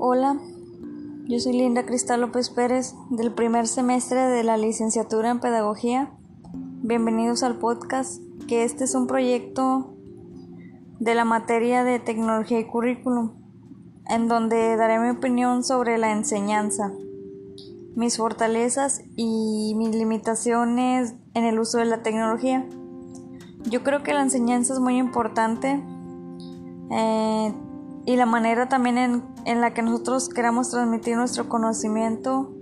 Hola, yo soy Linda Cristal López Pérez del primer semestre de la licenciatura en Pedagogía. Bienvenidos al podcast, que este es un proyecto de la materia de tecnología y currículum, en donde daré mi opinión sobre la enseñanza, mis fortalezas y mis limitaciones en el uso de la tecnología. Yo creo que la enseñanza es muy importante. Eh, y la manera también en, la que nosotros queramos transmitir nuestro conocimiento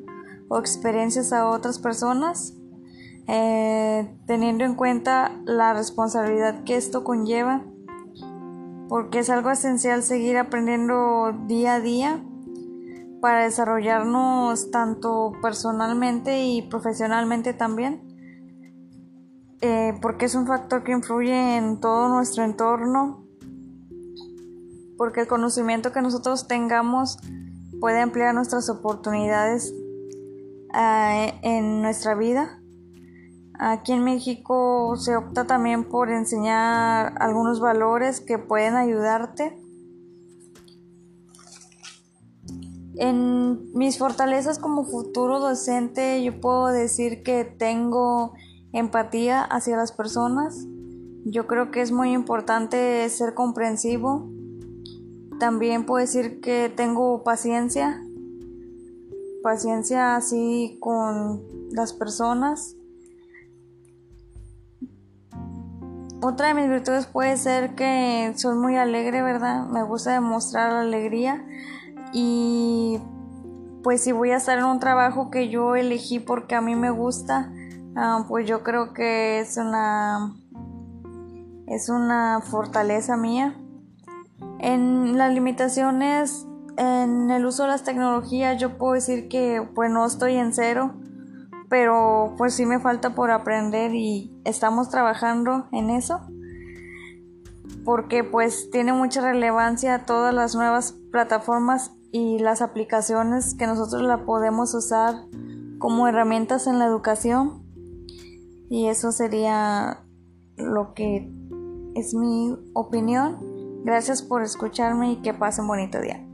o experiencias a otras personas, eh, teniendo en cuenta la responsabilidad que esto conlleva, porque es algo esencial seguir aprendiendo día a día para desarrollarnos tanto personalmente y profesionalmente también, eh, porque es un factor que influye en todo nuestro entorno porque el conocimiento que nosotros tengamos puede ampliar nuestras oportunidades eh, en nuestra vida. Aquí en México se opta también por enseñar algunos valores que pueden ayudarte. En mis fortalezas como futuro docente yo puedo decir que tengo empatía hacia las personas. Yo creo que es muy importante ser comprensivo también puedo decir que tengo paciencia, paciencia así con las personas. Otra de mis virtudes puede ser que soy muy alegre, ¿verdad? Me gusta demostrar la alegría y pues si voy a estar en un trabajo que yo elegí porque a mí me gusta, ah, pues yo creo que es una es una fortaleza mía. En las limitaciones en el uso de las tecnologías yo puedo decir que pues no estoy en cero, pero pues sí me falta por aprender y estamos trabajando en eso porque pues tiene mucha relevancia todas las nuevas plataformas y las aplicaciones que nosotros la podemos usar como herramientas en la educación y eso sería lo que es mi opinión Gracias por escucharme y que pasen bonito día.